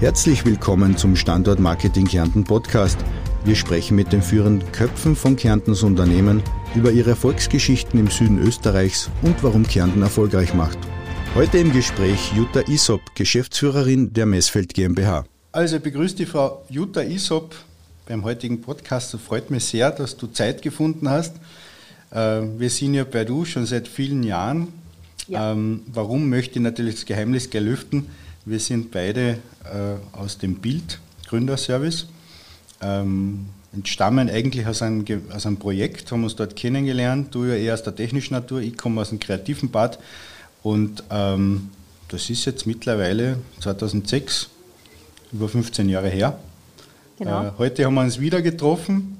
Herzlich willkommen zum Standort Marketing Kärnten Podcast. Wir sprechen mit den führenden Köpfen von Kärntens Unternehmen über ihre Erfolgsgeschichten im Süden Österreichs und warum Kärnten erfolgreich macht. Heute im Gespräch Jutta Isop, Geschäftsführerin der Messfeld GmbH. Also ich begrüße die Frau Jutta Isop beim heutigen Podcast. Es freut mich sehr, dass du Zeit gefunden hast. Äh, wir sind ja bei Du schon seit vielen Jahren. Ja. Ähm, warum möchte ich natürlich das Geheimnis gelüften? Wir sind beide äh, aus dem Bild Gründerservice. Ähm, entstammen eigentlich aus einem, aus einem Projekt, haben uns dort kennengelernt. Du ja eher aus der technischen Natur, ich komme aus dem kreativen Bad. Und ähm, das ist jetzt mittlerweile 2006, über 15 Jahre her. Genau. Äh, heute haben wir uns wieder getroffen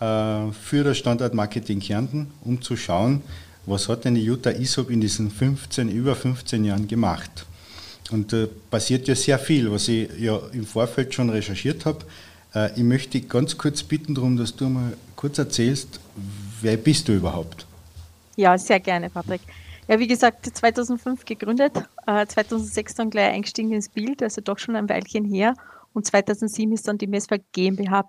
äh, für das Standort Marketing Kärnten, um zu schauen, was hat denn die Jutta Isop in diesen 15, über 15 Jahren gemacht. Und da äh, passiert ja sehr viel, was ich ja im Vorfeld schon recherchiert habe. Äh, ich möchte dich ganz kurz bitten darum, dass du mal kurz erzählst, wer bist du überhaupt? Ja, sehr gerne, Patrick. Ja, wie gesagt, 2005 gegründet, äh, 2006 dann gleich eingestiegen ins Bild, also doch schon ein Weilchen her. Und 2007 ist dann die Messwerk GmbH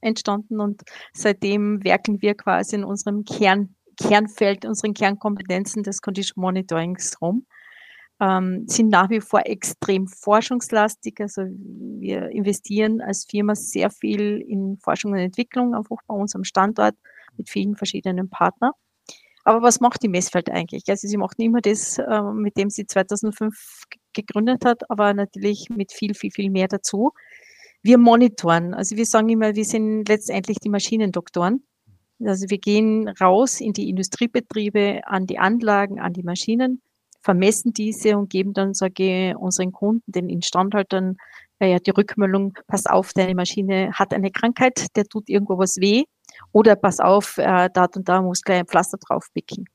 entstanden und seitdem werken wir quasi in unserem Kern, Kernfeld, unseren Kernkompetenzen des Condition Monitorings rum ähm, sind nach wie vor extrem forschungslastig. Also wir investieren als Firma sehr viel in Forschung und Entwicklung, einfach bei uns am Standort mit vielen verschiedenen Partnern. Aber was macht die Messfeld eigentlich? Also sie macht immer das, äh, mit dem sie 2005 gegründet hat, aber natürlich mit viel, viel, viel mehr dazu. Wir monitoren. Also wir sagen immer, wir sind letztendlich die Maschinendoktoren. Also wir gehen raus in die Industriebetriebe, an die Anlagen, an die Maschinen vermessen diese und geben dann, sage ich, unseren Kunden, den Instandhaltern, äh, ja, die Rückmeldung, pass auf, deine Maschine hat eine Krankheit, der tut irgendwo was weh oder pass auf, äh, da und da muss gleich ein Pflaster drauf picken.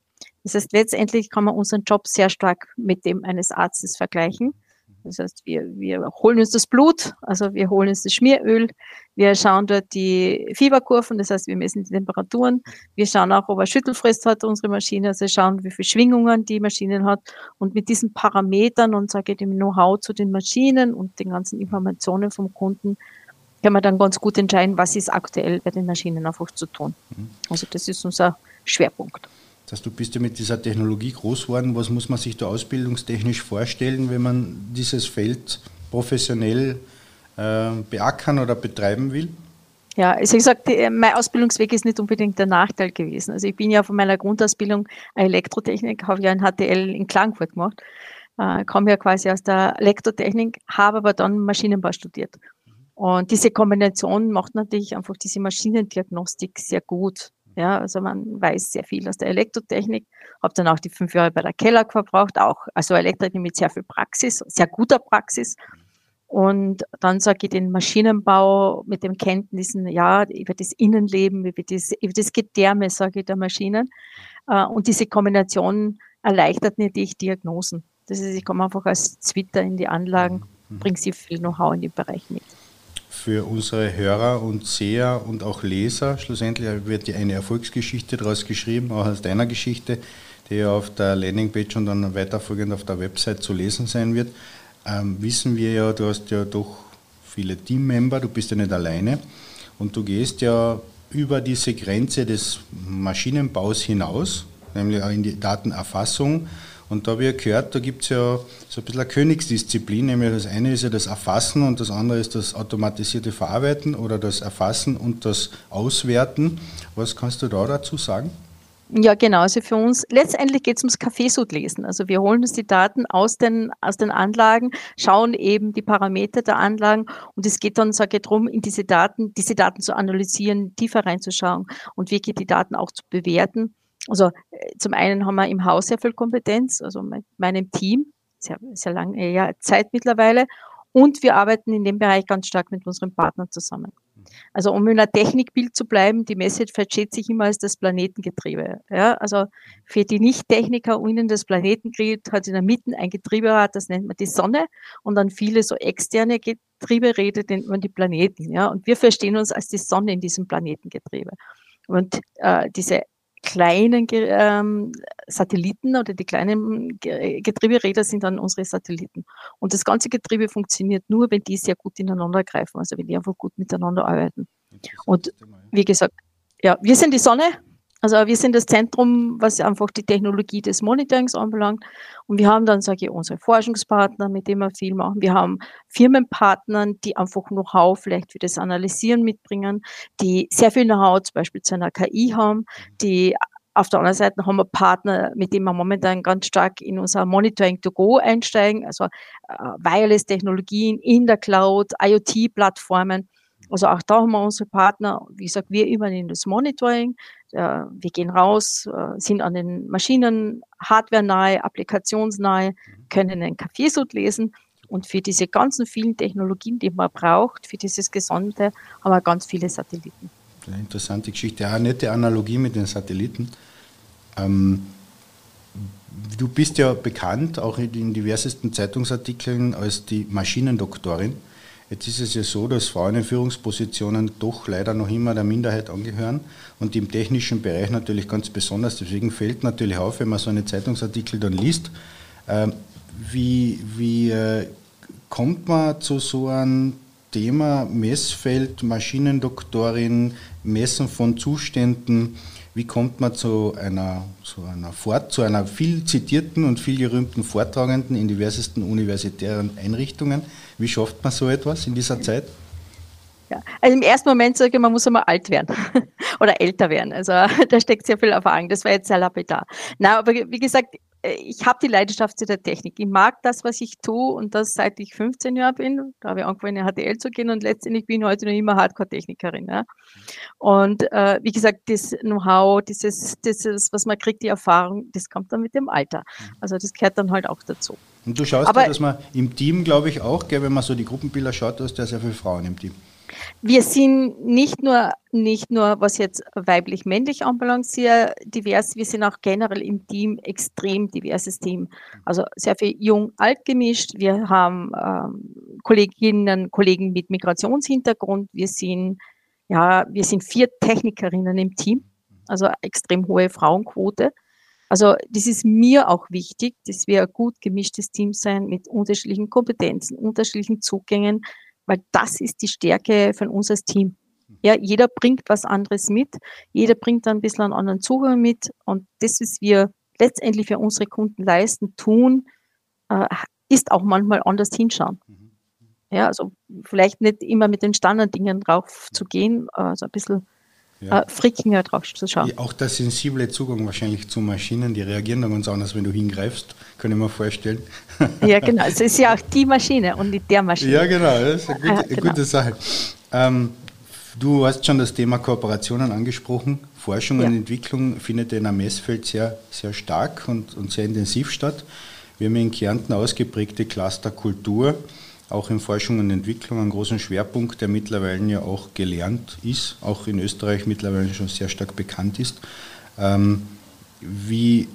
Das heißt, letztendlich kann man unseren Job sehr stark mit dem eines Arztes vergleichen. Das heißt, wir, wir holen uns das Blut, also wir holen uns das Schmieröl, wir schauen dort die Fieberkurven, das heißt, wir messen die Temperaturen, wir schauen auch, ob er Schüttelfrist hat, unsere Maschine, also schauen, wie viele Schwingungen die Maschine hat und mit diesen Parametern und sage ich dem Know-how zu den Maschinen und den ganzen Informationen vom Kunden kann man dann ganz gut entscheiden, was ist aktuell bei den Maschinen einfach zu tun. Mhm. Also das ist unser Schwerpunkt. Das heißt, du bist ja mit dieser Technologie groß geworden. Was muss man sich da ausbildungstechnisch vorstellen, wenn man dieses Feld professionell äh, beackern oder betreiben will? Ja, also ich gesagt, mein Ausbildungsweg ist nicht unbedingt der Nachteil gewesen. Also ich bin ja von meiner Grundausbildung Elektrotechnik, habe ja ein HTL in Klagenfurt gemacht, äh, komme ja quasi aus der Elektrotechnik, habe aber dann Maschinenbau studiert. Und diese Kombination macht natürlich einfach diese Maschinendiagnostik sehr gut. Ja, also man weiß sehr viel aus der Elektrotechnik. Habe dann auch die fünf Jahre bei der Keller verbraucht, auch also Elektrotechnik mit sehr viel Praxis, sehr guter Praxis. Und dann sage ich den Maschinenbau mit den Kenntnissen, ja, über das Innenleben, über das, über das Gedärme, sage ich, der Maschinen. Äh, und diese Kombination erleichtert natürlich Diagnosen. Das ist, ich komme einfach als Zwitter in die Anlagen, mhm. bringe sehr viel Know-how in den Bereich mit für unsere Hörer und Seher und auch Leser. Schlussendlich wird eine Erfolgsgeschichte daraus geschrieben, auch aus deiner Geschichte, die ja auf der Landingpage und dann weiterfolgend auf der Website zu lesen sein wird. Ähm, wissen wir ja, du hast ja doch viele Teammember, du bist ja nicht alleine und du gehst ja über diese Grenze des Maschinenbaus hinaus, nämlich auch in die Datenerfassung und da habe ich gehört, da gibt es ja so ein bisschen eine Königsdisziplin, nämlich das eine ist ja das Erfassen und das andere ist das automatisierte Verarbeiten oder das Erfassen und das Auswerten. Was kannst du da dazu sagen? Ja, genau. Also für uns, letztendlich geht es ums Kaffeesud-Lesen. Also wir holen uns die Daten aus den, aus den Anlagen, schauen eben die Parameter der Anlagen und es geht dann, sage ich, darum, in diese Daten, diese Daten zu analysieren, tiefer reinzuschauen und wirklich die Daten auch zu bewerten also äh, zum einen haben wir im Haus sehr viel Kompetenz, also mit meinem Team, sehr, sehr lange ja, Zeit mittlerweile. Und wir arbeiten in dem Bereich ganz stark mit unseren Partnern zusammen. Also um in einer Technikbild zu bleiben, die Message versteht sich immer als das Planetengetriebe. Ja, also für die Nicht-Techniker unten das Planetengetriebe hat in der Mitte ein Getrieberad, das nennt man die Sonne. Und dann viele so externe Getrieberäder nennt man die Planeten. Ja, und wir verstehen uns als die Sonne in diesem Planetengetriebe. Und äh, diese kleinen ähm, Satelliten oder die kleinen Getrieberäder sind dann unsere Satelliten. Und das ganze Getriebe funktioniert nur, wenn die sehr gut ineinander greifen, also wenn die einfach gut miteinander arbeiten. Und wie gesagt, ja, wir sind die Sonne, also wir sind das Zentrum, was einfach die Technologie des Monitorings anbelangt. Und wir haben dann, sage ich, unsere Forschungspartner, mit denen wir viel machen. Wir haben Firmenpartner, die einfach Know-how vielleicht für das Analysieren mitbringen, die sehr viel Know-how zum Beispiel zu einer KI haben, die auf der anderen Seite haben wir Partner, mit denen wir momentan ganz stark in unser Monitoring to Go einsteigen, also äh, Wireless-Technologien in der Cloud, IoT-Plattformen. Also auch da haben wir unsere Partner, wie gesagt, wir übernehmen das Monitoring, wir gehen raus, äh, sind an den Maschinen hardware-nahe, applikationsnahe, mhm. können einen Kaffeesud lesen und für diese ganzen vielen Technologien, die man braucht, für dieses Gesamte, haben wir ganz viele Satelliten. Eine interessante Geschichte. Eine nette Analogie mit den Satelliten. Ähm, du bist ja bekannt, auch in diversesten Zeitungsartikeln, als die Maschinendoktorin. Jetzt ist es ja so, dass Frauen in Führungspositionen doch leider noch immer der Minderheit angehören und im technischen Bereich natürlich ganz besonders. Deswegen fällt natürlich auf, wenn man so einen Zeitungsartikel dann liest, äh, wie, wie äh, kommt man zu so einem Thema Messfeld, Maschinendoktorin, Messen von Zuständen, wie kommt man zu einer, zu einer, Fort, zu einer viel zitierten und viel gerühmten Vortragenden in diversesten universitären Einrichtungen? Wie schafft man so etwas in dieser Zeit? Ja, also im ersten Moment sage ich, man muss einmal alt werden oder älter werden. Also da steckt sehr viel Erfahrung. Das war jetzt sehr lapidar. Na, aber wie gesagt, ich habe die Leidenschaft zu der Technik. Ich mag das, was ich tue und das seit ich 15 Jahre bin. Da habe ich angefangen, in HTL zu gehen und letztendlich bin ich heute noch immer Hardcore-Technikerin. Ja. Und äh, wie gesagt, das Know-how, dieses, dieses, was man kriegt, die Erfahrung, das kommt dann mit dem Alter. Mhm. Also das gehört dann halt auch dazu. Und du schaust Aber, da, dass man im Team, glaube ich, auch, gell, wenn man so die Gruppenbilder schaut, du hast ja sehr viele Frauen im Team. Wir sind nicht nur, nicht nur, was jetzt weiblich-männlich anbelangt, sehr divers, wir sind auch generell im Team extrem diverses Team. Also sehr viel jung-alt gemischt. Wir haben ähm, Kolleginnen, Kollegen mit Migrationshintergrund. Wir sind, ja, wir sind vier Technikerinnen im Team, also extrem hohe Frauenquote. Also das ist mir auch wichtig, dass wir ein gut gemischtes Team sein mit unterschiedlichen Kompetenzen, unterschiedlichen Zugängen, weil das ist die Stärke von uns als Team. Ja, jeder bringt was anderes mit, jeder bringt dann ein bisschen einen anderen Zugang mit und das, was wir letztendlich für unsere Kunden leisten, tun, äh, ist auch manchmal anders hinschauen. Ja, also vielleicht nicht immer mit den Standarddingen drauf zu gehen, also ein bisschen ja. äh, Frickinger drauf zu schauen. Auch der sensible Zugang wahrscheinlich zu Maschinen, die reagieren dann ganz anders, wenn du hingreifst, kann ich mir vorstellen. Ja, genau. Es ist ja auch die Maschine und nicht der Maschine. Ja, genau. Das ist eine gute, eine genau. gute Sache. Ähm, du hast schon das Thema Kooperationen angesprochen. Forschung ja. und Entwicklung findet in einem Messfeld sehr, sehr stark und, und sehr intensiv statt. Wir haben in Kärnten ausgeprägte Clusterkultur auch in Forschung und Entwicklung einen großen Schwerpunkt, der mittlerweile ja auch gelernt ist, auch in Österreich mittlerweile schon sehr stark bekannt ist. Ähm, wie,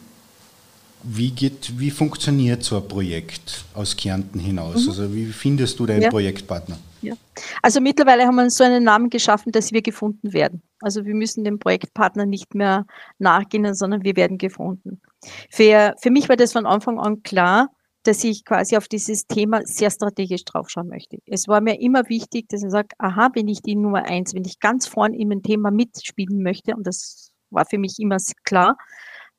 wie, geht, wie funktioniert so ein Projekt aus Kärnten hinaus? Mhm. Also wie findest du deinen ja. Projektpartner? Ja. Also mittlerweile haben wir so einen Namen geschaffen, dass wir gefunden werden. Also wir müssen dem Projektpartner nicht mehr nachgehen, sondern wir werden gefunden. Für, für mich war das von Anfang an klar, dass ich quasi auf dieses Thema sehr strategisch draufschauen möchte. Es war mir immer wichtig, dass ich sage, aha, bin ich die Nummer eins, wenn ich ganz vorn in ein Thema mitspielen möchte, und das war für mich immer klar,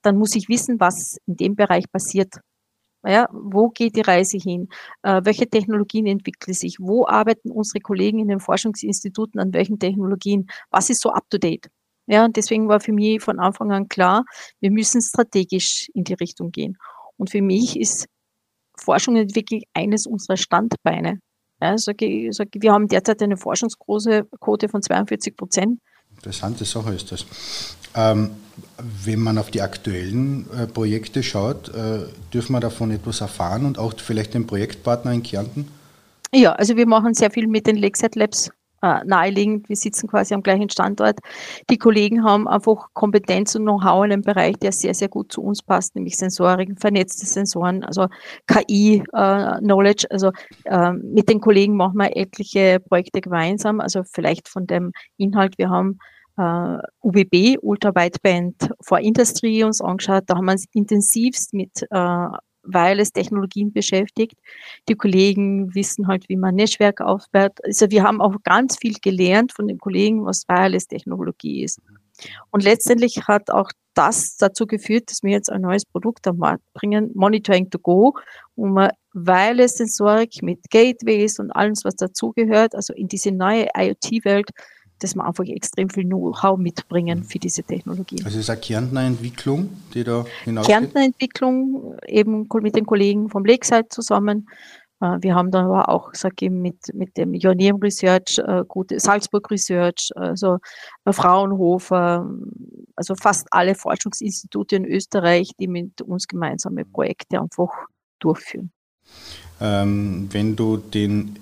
dann muss ich wissen, was in dem Bereich passiert. Ja, wo geht die Reise hin? Äh, welche Technologien entwickeln sich? Wo arbeiten unsere Kollegen in den Forschungsinstituten an welchen Technologien? Was ist so up to date? Ja, und deswegen war für mich von Anfang an klar, wir müssen strategisch in die Richtung gehen. Und für mich ist Forschung ist wirklich eines unserer Standbeine. Ja, sag ich, sag, wir haben derzeit eine Forschungsquote von 42 Prozent. Interessante Sache ist das. Ähm, wenn man auf die aktuellen äh, Projekte schaut, äh, dürfen wir davon etwas erfahren und auch vielleicht den Projektpartner in Kärnten? Ja, also wir machen sehr viel mit den Lakeside Labs äh, naheliegend. Wir sitzen quasi am gleichen Standort. Die Kollegen haben einfach Kompetenz und Know-how in einem Bereich, der sehr, sehr gut zu uns passt, nämlich Sensorik, vernetzte Sensoren, also KI-Knowledge. Äh, also äh, mit den Kollegen machen wir etliche Projekte gemeinsam. Also vielleicht von dem Inhalt, wir haben äh, UBB, Ultra Wideband for Industry, uns angeschaut. Da haben wir uns intensivst mit äh, Wireless-Technologien beschäftigt. Die Kollegen wissen halt, wie man Netzwerk aufbaut. Also wir haben auch ganz viel gelernt von den Kollegen, was Wireless-Technologie ist. Und letztendlich hat auch das dazu geführt, dass wir jetzt ein neues Produkt am Markt bringen, Monitoring to Go, wo wir Wireless-Sensorik mit Gateways und alles, was dazugehört, also in diese neue IoT-Welt, dass wir einfach extrem viel Know-how mitbringen für diese Technologie. Also es ist eine Kärntner Entwicklung, die da hinausgeht? Kärntner Entwicklung, eben mit den Kollegen vom Lakeside zusammen. Äh, wir haben dann aber auch, sag ich, mit, mit dem Journeyum Research, äh, gute Salzburg Research, also äh, Fraunhofer, also fast alle Forschungsinstitute in Österreich, die mit uns gemeinsame Projekte einfach durchführen. Ähm, wenn du den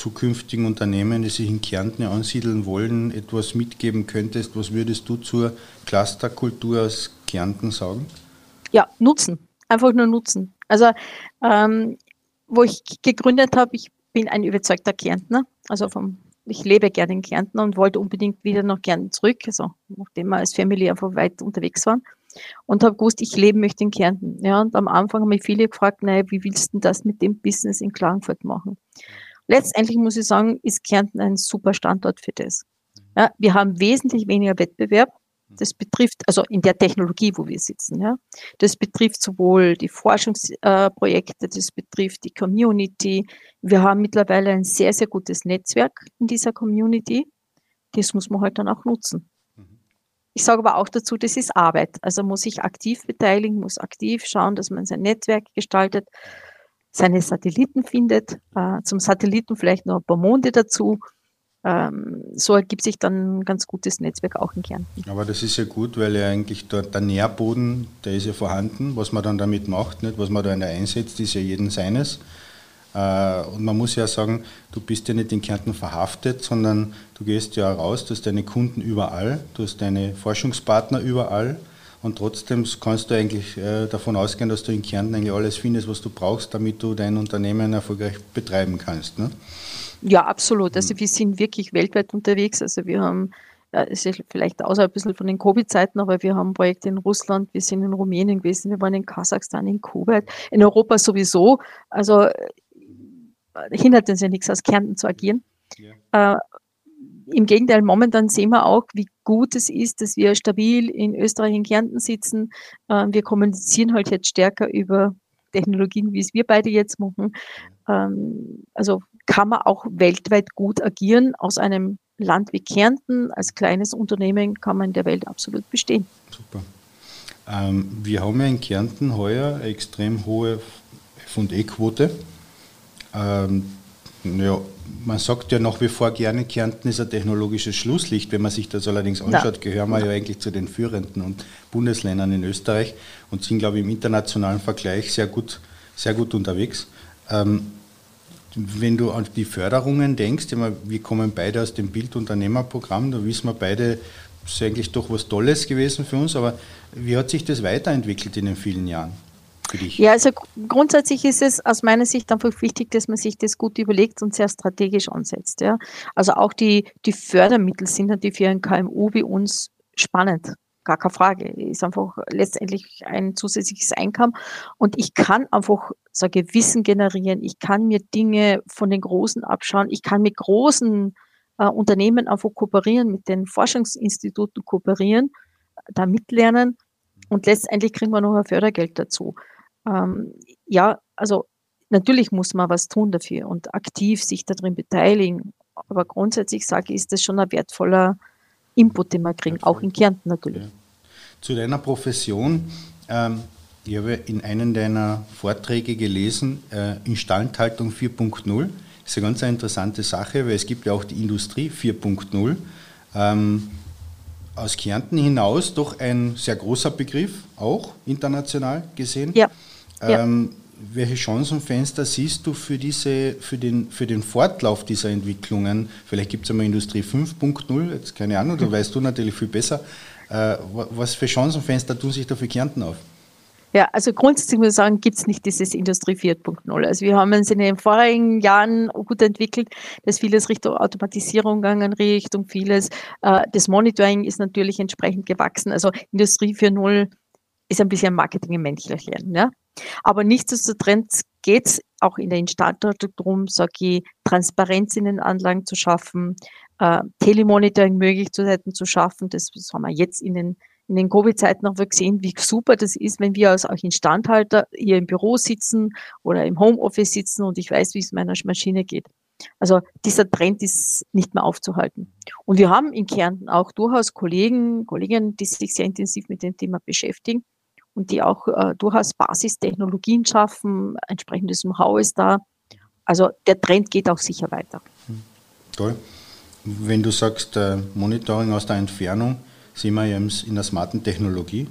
zukünftigen Unternehmen, die sich in Kärnten ansiedeln wollen, etwas mitgeben könntest, was würdest du zur Clusterkultur aus Kärnten sagen? Ja, nutzen. Einfach nur nutzen. Also ähm, wo ich gegründet habe, ich bin ein überzeugter Kärntner, also vom, ich lebe gerne in Kärnten und wollte unbedingt wieder nach Kärnten zurück, also nachdem wir als Family einfach weit unterwegs waren und habe gewusst, ich leben möchte in Kärnten. Ja, und am Anfang haben mich viele gefragt, naja, wie willst du das mit dem Business in Klagenfurt machen? Letztendlich muss ich sagen, ist Kärnten ein super Standort für das. Ja, wir haben wesentlich weniger Wettbewerb. Das betrifft, also in der Technologie, wo wir sitzen, ja. Das betrifft sowohl die Forschungsprojekte, das betrifft die Community. Wir haben mittlerweile ein sehr, sehr gutes Netzwerk in dieser Community. Das muss man halt dann auch nutzen. Ich sage aber auch dazu, das ist Arbeit. Also muss sich aktiv beteiligen, muss aktiv schauen, dass man sein Netzwerk gestaltet, seine Satelliten findet, äh, zum Satelliten vielleicht noch ein paar Monde dazu ähm, so ergibt sich dann ein ganz gutes Netzwerk auch in Kärnten. Aber das ist ja gut, weil ja eigentlich dort der Nährboden, der ist ja vorhanden. Was man dann damit macht, nicht? was man da einsetzt, ist ja jeden seines. Äh, und man muss ja sagen, du bist ja nicht in Kärnten verhaftet, sondern du gehst ja raus, du hast deine Kunden überall, du hast deine Forschungspartner überall. Und trotzdem kannst du eigentlich äh, davon ausgehen, dass du in Kärnten eigentlich alles findest, was du brauchst, damit du dein Unternehmen erfolgreich betreiben kannst. Ne? Ja, absolut. Also mhm. wir sind wirklich weltweit unterwegs. Also wir haben, es ist vielleicht außerhalb ein bisschen von den Covid-Zeiten, aber wir haben Projekte in Russland, wir sind in Rumänien gewesen, wir waren in Kasachstan, in Kuwait, in Europa sowieso. Also äh, hindert uns ja nichts, aus Kärnten zu agieren. Ja. Im Gegenteil, momentan sehen wir auch, wie gut es ist, dass wir stabil in Österreich, in Kärnten sitzen. Äh, wir kommunizieren halt jetzt stärker über Technologien, wie es wir beide jetzt machen. Ähm, also kann man auch weltweit gut agieren. Aus einem Land wie Kärnten als kleines Unternehmen kann man in der Welt absolut bestehen. Super. Ähm, wir haben ja in Kärnten heuer eine extrem hohe F&E-Quote. Ja, man sagt ja nach wie vor gerne, Kärnten ist ein technologisches Schlusslicht. Wenn man sich das allerdings anschaut, ja. gehören wir ja eigentlich zu den führenden und Bundesländern in Österreich und sind, glaube ich, im internationalen Vergleich sehr gut, sehr gut unterwegs. Ähm, wenn du an die Förderungen denkst, wir kommen beide aus dem Bildunternehmerprogramm, da wissen wir beide, das ist eigentlich doch was Tolles gewesen für uns, aber wie hat sich das weiterentwickelt in den vielen Jahren? Für dich? Ja, also grundsätzlich ist es aus meiner Sicht einfach wichtig, dass man sich das gut überlegt und sehr strategisch ansetzt. Ja. Also auch die, die Fördermittel sind natürlich für ein KMU wie uns spannend gar keine Frage. Ist einfach letztendlich ein zusätzliches Einkommen. Und ich kann einfach, sage Wissen generieren. Ich kann mir Dinge von den Großen abschauen. Ich kann mit großen äh, Unternehmen einfach kooperieren, mit den Forschungsinstituten kooperieren, da mitlernen. Und letztendlich kriegen wir noch ein Fördergeld dazu. Ähm, ja, also natürlich muss man was tun dafür und aktiv sich darin beteiligen. Aber grundsätzlich sage ich, ist das schon ein wertvoller Input, den wir kriegen, auch in Kärnten natürlich. Ja. Zu deiner Profession. Ähm, ich habe in einem deiner Vorträge gelesen, äh, Instandhaltung 4.0. Das ist eine ganz interessante Sache, weil es gibt ja auch die Industrie 4.0. Ähm, aus Kärnten hinaus doch ein sehr großer Begriff, auch international gesehen. Ja. Ähm, welche Chancenfenster siehst du für, diese, für, den, für den Fortlauf dieser Entwicklungen? Vielleicht gibt es einmal Industrie 5.0, jetzt keine Ahnung, da weißt du natürlich viel besser. Äh, was für Chancenfenster tun sich da für Kärnten auf? Ja, also grundsätzlich muss ich sagen, gibt es nicht dieses Industrie 4.0. Also wir haben uns in den vorigen Jahren gut entwickelt, dass vieles Richtung Automatisierung gegangen, Richtung vieles. Äh, das Monitoring ist natürlich entsprechend gewachsen. Also Industrie 4.0 ist ein bisschen Marketing im Menschlichen. Ja? Aber nichtsdestotrotz geht es auch in der Instandhaltung darum, sage ich, Transparenz in den Anlagen zu schaffen, äh, Telemonitoring Möglichkeiten zu schaffen. Das haben wir jetzt in den in den Covid-Zeiten auch gesehen, wie super das ist, wenn wir als auch Instandhalter hier im Büro sitzen oder im Homeoffice sitzen und ich weiß, wie es meiner Maschine geht. Also dieser Trend ist nicht mehr aufzuhalten. Und wir haben in Kärnten auch durchaus Kollegen, Kolleginnen, die sich sehr intensiv mit dem Thema beschäftigen und die auch äh, durchaus Basistechnologien schaffen, entsprechendes Know-how ist da. Also der Trend geht auch sicher weiter. Hm, toll. Wenn du sagst, äh, Monitoring aus der Entfernung, sind wir eben in der smarten Technologie.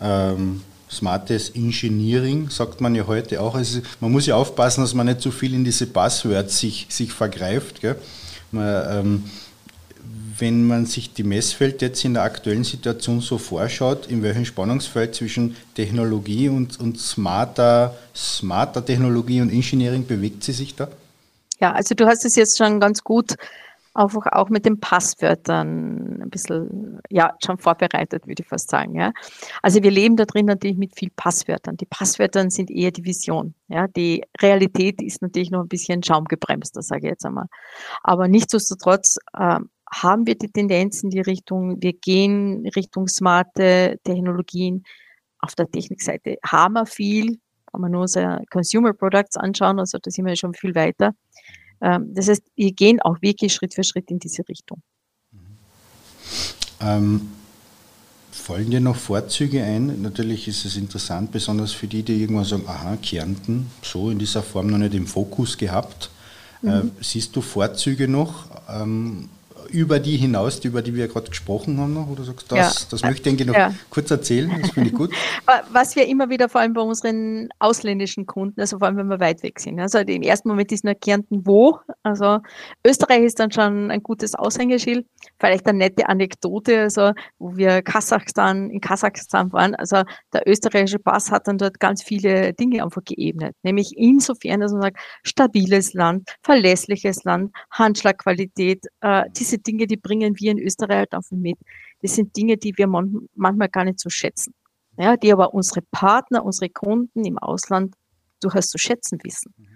Ähm, smartes Engineering sagt man ja heute auch. Also man muss ja aufpassen, dass man nicht zu viel in diese Buzzwords sich, sich vergreift. Man, ähm, wenn man sich die Messfeld jetzt in der aktuellen Situation so vorschaut, in welchem Spannungsfeld zwischen Technologie und, und smarter, smarter Technologie und Engineering bewegt sie sich da? Ja, also du hast es jetzt schon ganz gut einfach auch mit den Passwörtern ein bisschen, ja, schon vorbereitet, würde ich fast sagen, ja. Also wir leben da drin natürlich mit viel Passwörtern. Die Passwörter sind eher die Vision, ja. Die Realität ist natürlich noch ein bisschen schaumgebremst, das sage ich jetzt einmal. Aber nichtsdestotrotz äh, haben wir die Tendenz in die Richtung, wir gehen Richtung smarte Technologien. Auf der Technikseite haben wir viel, kann man nur unsere Consumer Products anschauen, also da sind wir schon viel weiter. Ähm, das heißt, wir gehen auch wirklich Schritt für Schritt in diese Richtung. Ähm, fallen dir noch Vorzüge ein? Natürlich ist es interessant, besonders für die, die irgendwann sagen, aha, Kärnten, so in dieser Form noch nicht im Fokus gehabt. Mhm. Äh, siehst du Vorzüge noch? Ähm, über die hinaus, über die wir gerade gesprochen haben noch? Oder sagst das, ja. das möchte ich noch ja. kurz erzählen, das finde ich gut. Was wir immer wieder, vor allem bei unseren ausländischen Kunden, also vor allem wenn wir weit weg sind. Also im ersten Moment ist nur Kärnten wo. Also Österreich ist dann schon ein gutes Aushängeschild. Vielleicht eine nette Anekdote, also wo wir Kasachstan, in Kasachstan waren. Also der österreichische Pass hat dann dort ganz viele Dinge einfach geebnet. Nämlich insofern, dass man sagt, stabiles Land, verlässliches Land, Handschlagqualität, äh, diese diese Dinge, die bringen wir in Österreich halt einfach mit. Das sind Dinge, die wir man, manchmal gar nicht so schätzen. Ja, die aber unsere Partner, unsere Kunden im Ausland durchaus zu schätzen wissen. Mhm.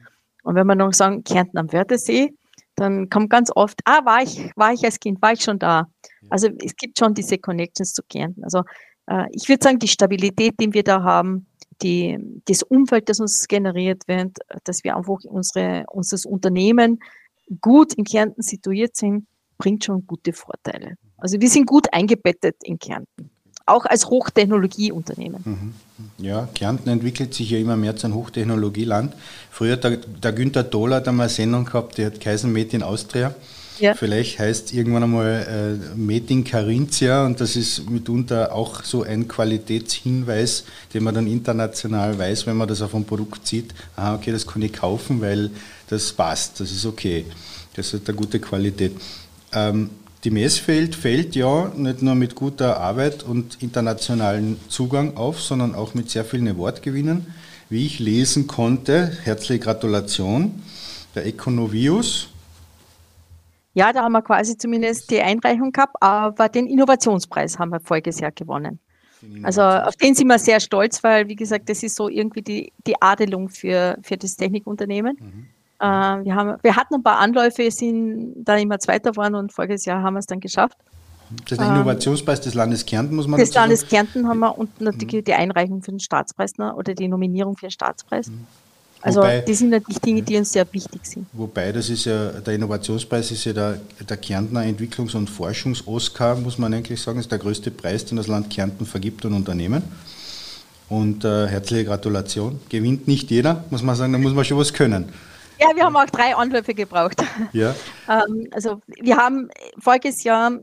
Und wenn wir noch sagen, Kärnten am Wörthersee, dann kommt ganz oft, ah, war ich, war ich als Kind, war ich schon da. Also es gibt schon diese Connections zu Kärnten. Also äh, ich würde sagen, die Stabilität, die wir da haben, die, das Umfeld, das uns generiert wird, dass wir einfach unsere, unser Unternehmen gut in Kärnten situiert sind, bringt schon gute Vorteile. Also wir sind gut eingebettet in Kärnten, auch als Hochtechnologieunternehmen. Mhm. Ja, Kärnten entwickelt sich ja immer mehr zu einem Hochtechnologieland. Früher der, der Günther Dohler hat einmal eine Sendung gehabt, der hat Kaiser Made in Austria. Ja. Vielleicht heißt irgendwann einmal äh, Made in Carinthia und das ist mitunter auch so ein Qualitätshinweis, den man dann international weiß, wenn man das auf ein Produkt sieht. Aha, okay, das kann ich kaufen, weil das passt, das ist okay. Das hat eine gute Qualität. Ähm, die Messfeld fällt ja nicht nur mit guter Arbeit und internationalen Zugang auf, sondern auch mit sehr vielen Wortgewinnen. Wie ich lesen konnte, herzliche Gratulation, der Econovius. Ja, da haben wir quasi zumindest die Einreichung gehabt, aber den Innovationspreis haben wir voriges Jahr gewonnen. Also auf den sind wir sehr stolz, weil, wie gesagt, das ist so irgendwie die, die Adelung für, für das Technikunternehmen. Mhm. Äh, wir, haben, wir hatten ein paar Anläufe, sind da immer Zweiter geworden und voriges Jahr haben wir es dann geschafft. Das ist der Innovationspreis des Landes Kärnten, muss man Des Landes Kärnten haben wir und natürlich mhm. die Einreichung für den Staatspreis ne, oder die Nominierung für den Staatspreis. Mhm. Also wobei, die sind natürlich Dinge, die uns sehr wichtig sind. Wobei das ist ja, der Innovationspreis ist ja der, der Kärntner Entwicklungs- und Forschungs-Oscar, muss man eigentlich sagen, ist der größte Preis, den das Land Kärnten vergibt an Unternehmen. Und äh, herzliche Gratulation. Gewinnt nicht jeder, muss man sagen, da muss man schon was können. Ja, wir haben auch drei Anläufe gebraucht. Ja. ähm, also wir haben voriges Jahr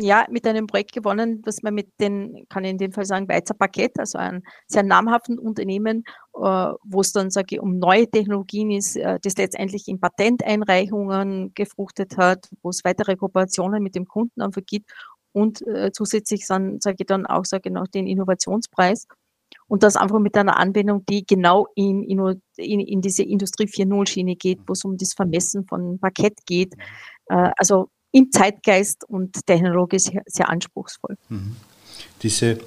ja, mit einem Projekt gewonnen, das man mit den, kann ich in dem Fall sagen, Weizer Parkett, also ein sehr namhaften Unternehmen, äh, wo es dann, sage ich, um neue Technologien ist, äh, das letztendlich in Patenteinreichungen gefruchtet hat, wo es weitere Kooperationen mit dem Kunden einfach gibt und äh, zusätzlich dann, sage ich dann auch, sage ich noch, den Innovationspreis. Und das einfach mit einer Anwendung, die genau in, in, in diese Industrie 4.0 Schiene geht, wo es um das Vermessen von Parkett geht. Äh, also im Zeitgeist und technologisch sehr, sehr anspruchsvoll. Mhm. Diese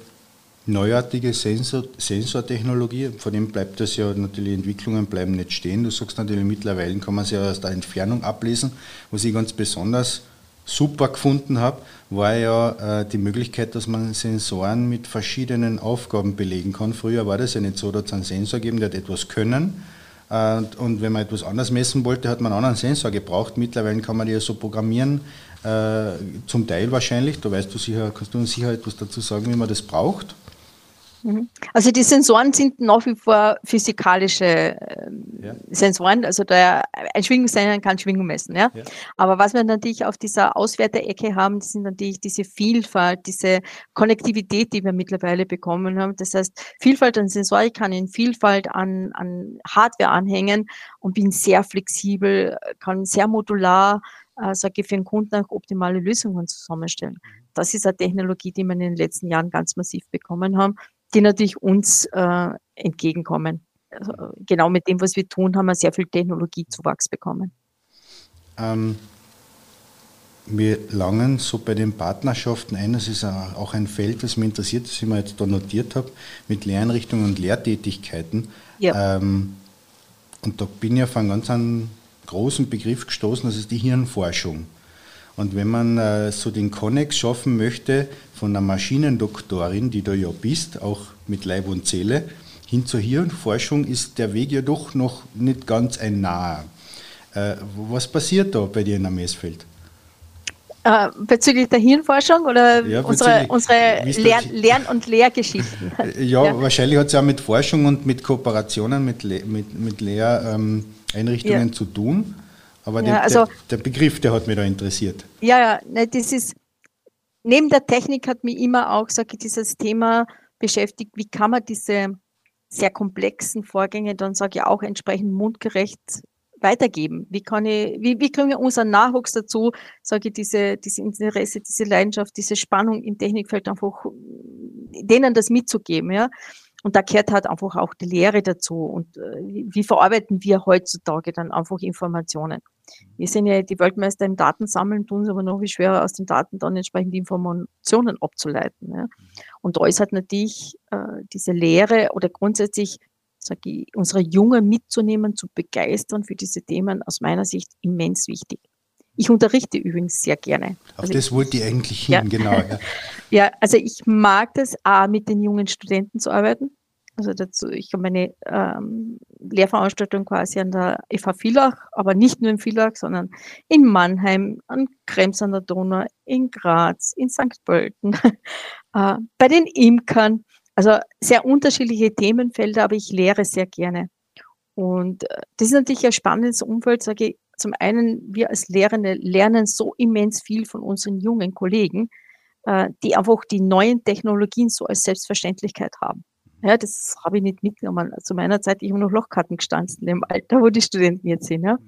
neuartige Sensor, Sensortechnologie, von dem bleibt das ja natürlich, Entwicklungen bleiben nicht stehen. Du sagst natürlich, mittlerweile kann man sie ja aus der Entfernung ablesen. Was ich ganz besonders super gefunden habe, war ja äh, die Möglichkeit, dass man Sensoren mit verschiedenen Aufgaben belegen kann. Früher war das ja nicht so, dass es einen Sensor gegeben, der hat etwas können. Äh, und wenn man etwas anders messen wollte, hat man einen anderen Sensor gebraucht. Mittlerweile kann man die ja so programmieren, äh, zum Teil wahrscheinlich. Da weißt du sicher, kannst du uns sicher etwas dazu sagen, wie man das braucht. Mhm. Also die Sensoren sind nach wie vor physikalische äh, ja. Sensoren, also der, ein Schwingungssender kann Schwingung messen. Ja? ja? Aber was wir natürlich auf dieser Auswerterecke haben, das sind natürlich diese Vielfalt, diese Konnektivität, die wir mittlerweile bekommen haben. Das heißt, Vielfalt an Sensorik kann in Vielfalt an, an Hardware anhängen und bin sehr flexibel, kann sehr modular, äh, sage ich, für den Kunden auch optimale Lösungen zusammenstellen. Mhm. Das ist eine Technologie, die wir in den letzten Jahren ganz massiv bekommen haben die natürlich uns äh, entgegenkommen. Also, genau mit dem, was wir tun, haben wir sehr viel Technologiezuwachs bekommen. Ähm, wir langen so bei den Partnerschaften ein, das ist auch ein Feld, das mich interessiert, das ich mir jetzt da notiert habe, mit Lehreinrichtungen und Lehrtätigkeiten. Ja. Ähm, und da bin ich auf einen ganz einen großen Begriff gestoßen, das ist die Hirnforschung. Und wenn man äh, so den Konnex schaffen möchte von einer Maschinendoktorin, die du ja bist, auch mit Leib und Seele, hin zur Hirnforschung ist der Weg ja doch noch nicht ganz ein naher. Äh, was passiert da bei dir in am Messfeld? Äh, bezüglich der Hirnforschung oder ja, unsere, unsere Lern-, Lern und Lehrgeschichten? Ja, ja. wahrscheinlich hat es ja mit Forschung und mit Kooperationen mit, Le mit, mit Lehreinrichtungen ähm, ja. zu tun. Aber ja, der, also, der, Begriff, der hat mich da interessiert. Ja, ja, ne, das ist, neben der Technik hat mich immer auch, sage ich, dieses Thema beschäftigt, wie kann man diese sehr komplexen Vorgänge dann, sage ich, auch entsprechend mundgerecht weitergeben? Wie kann ich, wie, wie kriegen wir unseren Nachwuchs dazu, sage ich, diese, diese Interesse, diese Leidenschaft, diese Spannung im Technikfeld einfach denen das mitzugeben, ja? Und da gehört halt einfach auch die Lehre dazu. Und äh, wie verarbeiten wir heutzutage dann einfach Informationen? Wir sind ja die Weltmeister im Datensammeln, tun es aber noch wie schwer, aus den Daten dann entsprechend Informationen abzuleiten. Ja. Und da ist halt natürlich äh, diese Lehre oder grundsätzlich sag ich, unsere Jungen mitzunehmen, zu begeistern für diese Themen aus meiner Sicht immens wichtig. Ich unterrichte übrigens sehr gerne. Auf also das ich, wollte ich eigentlich hin, ja. genau. Ja. ja, also ich mag das auch mit den jungen Studenten zu arbeiten. Also dazu, ich habe meine ähm, Lehrveranstaltung quasi an der FH Villach, aber nicht nur in Villach, sondern in Mannheim, an Krems an der Donau, in Graz, in St. Pölten, äh, bei den Imkern. Also sehr unterschiedliche Themenfelder, aber ich lehre sehr gerne. Und äh, das ist natürlich ein spannendes Umfeld, sage ich, zum einen, wir als Lehrende lernen so immens viel von unseren jungen Kollegen, äh, die einfach die neuen Technologien so als Selbstverständlichkeit haben. Ja, das habe ich nicht mitgenommen. Zu meiner Zeit, ich habe noch Lochkarten gestanzt dem Alter, wo die Studenten jetzt sind. Ja.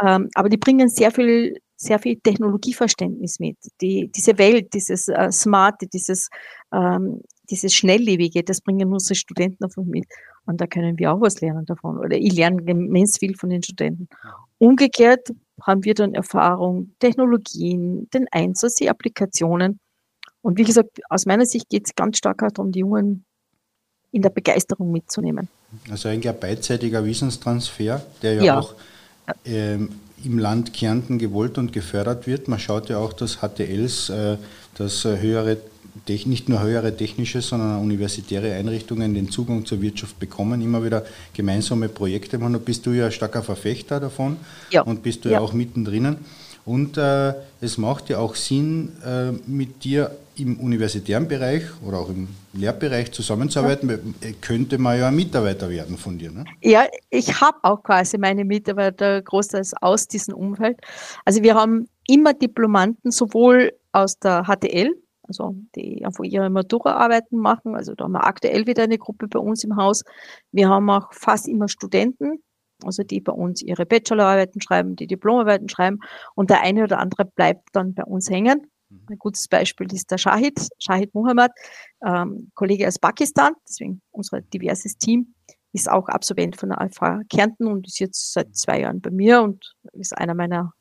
Ähm, aber die bringen sehr viel, sehr viel Technologieverständnis mit. Die, diese Welt, dieses äh, Smarte, dieses, ähm, dieses Schnelllebige, das bringen unsere Studenten einfach mit. Und da können wir auch was lernen davon. Oder ich lerne immens viel von den Studenten. Umgekehrt haben wir dann Erfahrung, Technologien, den Einsatz, die Applikationen. Und wie gesagt, aus meiner Sicht geht es ganz stark darum, die Jungen in der Begeisterung mitzunehmen. Also eigentlich ein beidseitiger Wissenstransfer, der ja, ja. auch ähm, im Land Kärnten gewollt und gefördert wird. Man schaut ja auch, dass HTLs, äh, dass äh, höhere, nicht nur höhere technische, sondern universitäre Einrichtungen den Zugang zur Wirtschaft bekommen, immer wieder gemeinsame Projekte machen. Da bist du ja ein starker Verfechter davon ja. und bist du ja, ja auch mittendrin. Und äh, es macht ja auch Sinn, äh, mit dir im universitären Bereich oder auch im Lehrbereich zusammenzuarbeiten. Ja. Könnte man ja ein Mitarbeiter werden von dir. Ne? Ja, ich habe auch quasi meine Mitarbeiter großteils aus diesem Umfeld. Also wir haben immer Diplomanten, sowohl aus der HTL, also die einfach ihre Matura-Arbeiten machen. Also da haben wir aktuell wieder eine Gruppe bei uns im Haus. Wir haben auch fast immer Studenten, also die bei uns ihre Bachelorarbeiten schreiben, die Diplomarbeiten schreiben und der eine oder andere bleibt dann bei uns hängen. Ein gutes Beispiel ist der Shahid, Shahid Muhammad, ähm, Kollege aus Pakistan, deswegen unser diverses Team, ist auch Absolvent von der Alpha Kärnten und ist jetzt seit zwei Jahren bei mir und ist einer meiner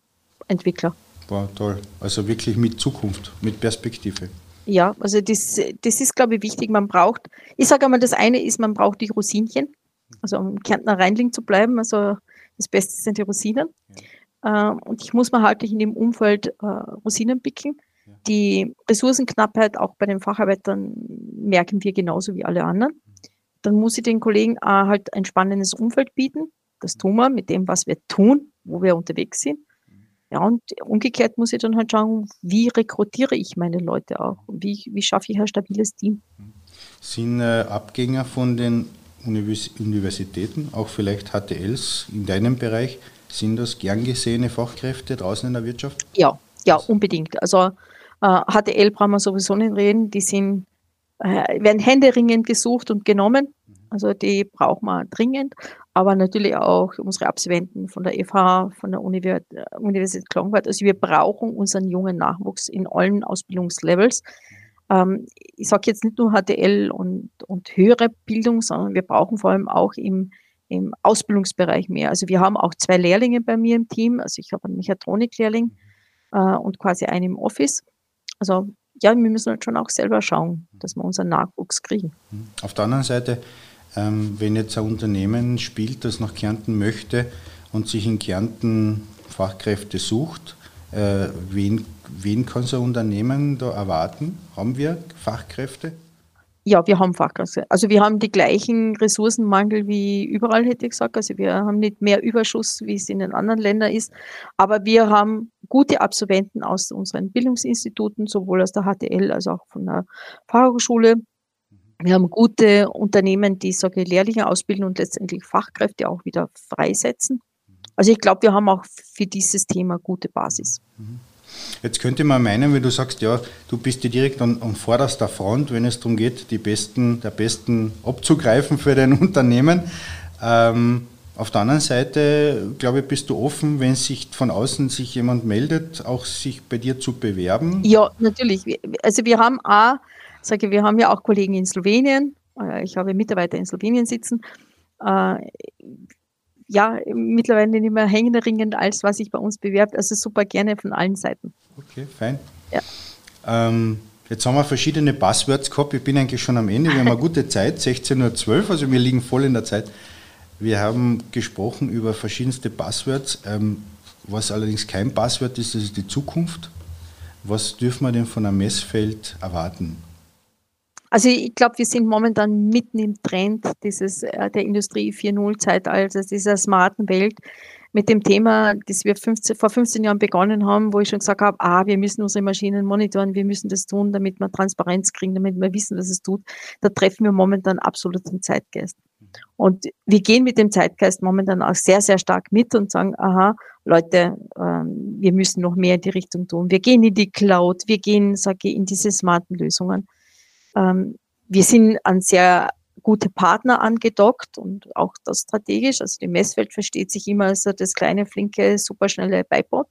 Entwickler. War toll. Also wirklich mit Zukunft, mit Perspektive. Ja, also das, das ist, glaube ich, wichtig. Man braucht, ich sage einmal, das eine ist, man braucht die Rosinchen, also um Kärntner Rheinling zu bleiben. Also das Beste sind die Rosinen. Ja. Ähm, und ich muss mir halt in dem Umfeld äh, Rosinen picken. Ja. Die Ressourcenknappheit auch bei den Facharbeitern merken wir genauso wie alle anderen. Dann muss ich den Kollegen halt ein spannendes Umfeld bieten. Das tun wir mit dem, was wir tun, wo wir unterwegs sind. Ja, und umgekehrt muss ich dann halt schauen, wie rekrutiere ich meine Leute auch? Wie, wie schaffe ich ein stabiles Team? Sind äh, Abgänger von den Universitäten, auch vielleicht HTLs in deinem Bereich, sind das gern gesehene Fachkräfte draußen in der Wirtschaft? Ja, ja, unbedingt. Also äh, HTL brauchen wir sowieso nicht reden, die sind, äh, werden händeringend gesucht und genommen. Also die braucht man dringend, aber natürlich auch unsere Absolventen von der FH, von der Universität Klangwald. Also wir brauchen unseren jungen Nachwuchs in allen Ausbildungslevels. Ähm, ich sage jetzt nicht nur HTL und, und höhere Bildung, sondern wir brauchen vor allem auch im, im Ausbildungsbereich mehr. Also wir haben auch zwei Lehrlinge bei mir im Team. Also ich habe einen Mechatroniklehrling äh, und quasi einen im Office. Also ja, wir müssen halt schon auch selber schauen, dass wir unseren Nachwuchs kriegen. Auf der anderen Seite wenn jetzt ein Unternehmen spielt, das nach Kärnten möchte und sich in Kärnten Fachkräfte sucht, äh, wen, wen kann so ein Unternehmen da erwarten? Haben wir Fachkräfte? Ja, wir haben Fachkräfte. Also wir haben die gleichen Ressourcenmangel wie überall, hätte ich gesagt. Also wir haben nicht mehr Überschuss, wie es in den anderen Ländern ist. Aber wir haben gute Absolventen aus unseren Bildungsinstituten, sowohl aus der HTL als auch von der Fachhochschule. Wir haben gute Unternehmen, die sage Lehrlinge ausbilden und letztendlich Fachkräfte auch wieder freisetzen. Also ich glaube, wir haben auch für dieses Thema gute Basis. Jetzt könnte man meinen, wenn du sagst, ja, du bist ja direkt an, an vorderster Front, wenn es darum geht, die Besten der Besten abzugreifen für dein Unternehmen. Ähm, auf der anderen Seite, glaube ich, bist du offen, wenn sich von außen sich jemand meldet, auch sich bei dir zu bewerben? Ja, natürlich. Also wir haben auch sage, wir haben ja auch Kollegen in Slowenien. Äh, ich habe Mitarbeiter in Slowenien sitzen. Äh, ja, mittlerweile nicht mehr händeringend, als was sich bei uns bewerbt. Also super gerne von allen Seiten. Okay, fein. Ja. Ähm, jetzt haben wir verschiedene Passwords gehabt. Ich bin eigentlich schon am Ende. Wir haben eine gute Zeit, 16.12 Uhr, also wir liegen voll in der Zeit. Wir haben gesprochen über verschiedenste Passwords. Ähm, was allerdings kein Passwort ist, das ist die Zukunft. Was dürfen wir denn von einem Messfeld erwarten? Also ich glaube, wir sind momentan mitten im Trend dieses äh, der Industrie 4.0 Zeitalter, dieser smarten Welt mit dem Thema, das wir 15, vor 15 Jahren begonnen haben, wo ich schon gesagt habe, ah, wir müssen unsere Maschinen monitoren, wir müssen das tun, damit wir Transparenz kriegen, damit wir wissen, dass es tut. Da treffen wir momentan absolut den Zeitgeist. Und wir gehen mit dem Zeitgeist momentan auch sehr, sehr stark mit und sagen, aha, Leute, ähm, wir müssen noch mehr in die Richtung tun. Wir gehen in die Cloud, wir gehen, sage ich, in diese smarten Lösungen. Ähm, wir sind an sehr gute Partner angedockt und auch das strategisch. Also die Messwelt versteht sich immer als das kleine, flinke, superschnelle Beibot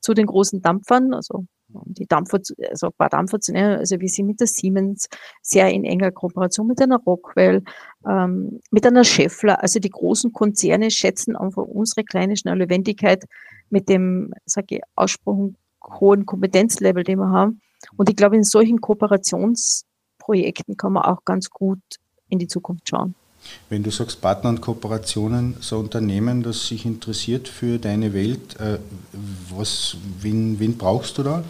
zu den großen Dampfern. Also die Dampfer, also ein paar Dampfer zu nennen. Also wir sind mit der Siemens sehr in enger Kooperation mit einer Rockwell, ähm, mit einer Scheffler. Also die großen Konzerne schätzen einfach unsere kleine schnelle Wendigkeit mit dem, sage ich, Ausspruch hohen Kompetenzlevel, den wir haben. Und ich glaube, in solchen Kooperations Projekten kann man auch ganz gut in die Zukunft schauen. Wenn du sagst Partner und Kooperationen, so Unternehmen, das sich interessiert für deine Welt, äh, was, wen, wen brauchst du da?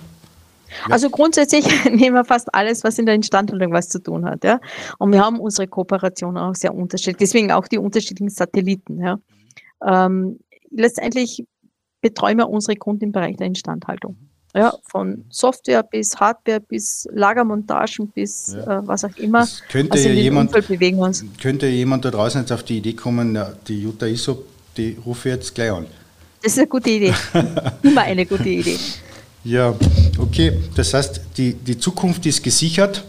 Also grundsätzlich nehmen wir fast alles, was in der Instandhaltung was zu tun hat. Ja? Und wir haben unsere Kooperation auch sehr unterschiedlich, deswegen auch die unterschiedlichen Satelliten. Ja? Ähm, letztendlich betreuen wir unsere Kunden im Bereich der Instandhaltung. Ja, von Software bis Hardware bis Lagermontagen bis ja. äh, was auch immer. Das könnte also ja jemand, bewegen uns. Könnte jemand da draußen jetzt auf die Idee kommen, die Jutta ISO, die rufe ich jetzt gleich an. Das ist eine gute Idee. Immer eine gute Idee. Ja, okay. Das heißt, die, die Zukunft ist gesichert.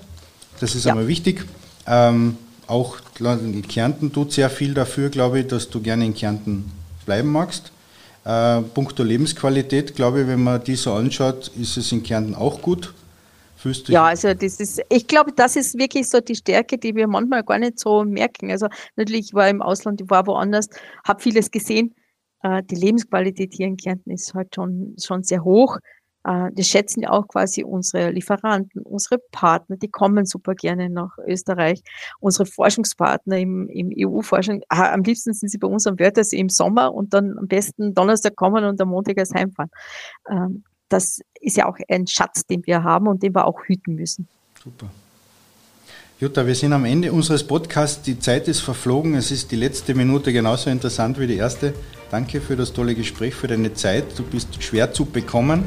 Das ist ja. einmal wichtig. Ähm, auch in Kärnten tut sehr viel dafür, glaube ich, dass du gerne in Kärnten bleiben magst. Äh, punkto Lebensqualität, glaube ich, wenn man die so anschaut, ist es in Kärnten auch gut. Fühlst ja, also das ist, ich glaube, das ist wirklich so die Stärke, die wir manchmal gar nicht so merken. Also natürlich, ich war im Ausland, ich war woanders, habe vieles gesehen. Äh, die Lebensqualität hier in Kärnten ist halt schon, schon sehr hoch. Äh, das schätzen ja auch quasi unsere Lieferanten, unsere Partner, die kommen super gerne nach Österreich. Unsere Forschungspartner im, im EU-Forschung, am liebsten sind sie bei uns am Wörthersee im Sommer und dann am besten Donnerstag kommen und am Montag erst heimfahren. Ähm, das ist ja auch ein Schatz, den wir haben und den wir auch hüten müssen. Super. Jutta, wir sind am Ende unseres Podcasts. Die Zeit ist verflogen. Es ist die letzte Minute genauso interessant wie die erste. Danke für das tolle Gespräch, für deine Zeit. Du bist schwer zu bekommen.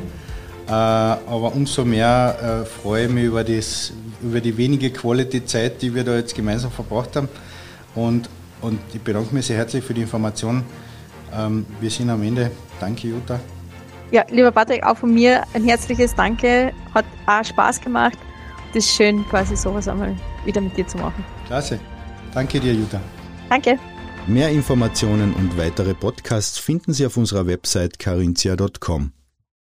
Äh, aber umso mehr äh, freue ich mich über, das, über die wenige Quality-Zeit, die wir da jetzt gemeinsam verbracht haben. Und, und ich bedanke mich sehr herzlich für die Information. Ähm, wir sind am Ende. Danke, Jutta. Ja, lieber Patrick, auch von mir ein herzliches Danke. Hat auch Spaß gemacht. Das ist schön, quasi sowas einmal wieder mit dir zu machen. Klasse. Danke dir, Jutta. Danke. Mehr Informationen und weitere Podcasts finden Sie auf unserer Website carinthia.com.